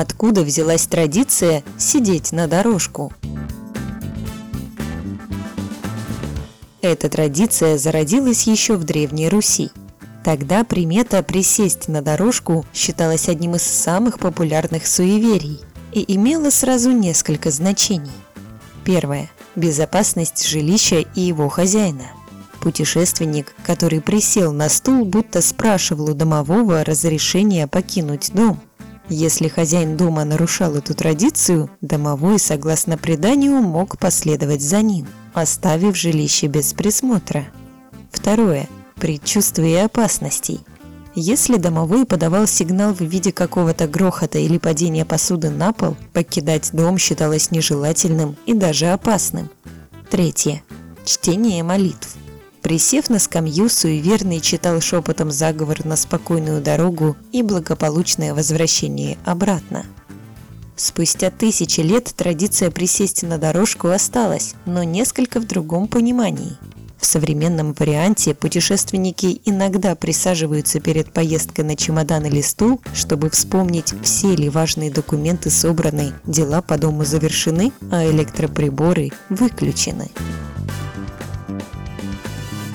Откуда взялась традиция сидеть на дорожку? Эта традиция зародилась еще в Древней Руси. Тогда примета присесть на дорожку считалась одним из самых популярных суеверий и имела сразу несколько значений. Первое – безопасность жилища и его хозяина. Путешественник, который присел на стул, будто спрашивал у домового разрешения покинуть дом. Если хозяин дома нарушал эту традицию, домовой, согласно преданию, мог последовать за ним, оставив жилище без присмотра. Второе – предчувствие опасностей. Если домовой подавал сигнал в виде какого-то грохота или падения посуды на пол, покидать дом считалось нежелательным и даже опасным. Третье. Чтение молитв. Присев на скамью, суеверный читал шепотом заговор на спокойную дорогу и благополучное возвращение обратно. Спустя тысячи лет традиция присесть на дорожку осталась, но несколько в другом понимании – в современном варианте путешественники иногда присаживаются перед поездкой на чемодан или стул, чтобы вспомнить, все ли важные документы собраны, дела по дому завершены, а электроприборы выключены. Thank you.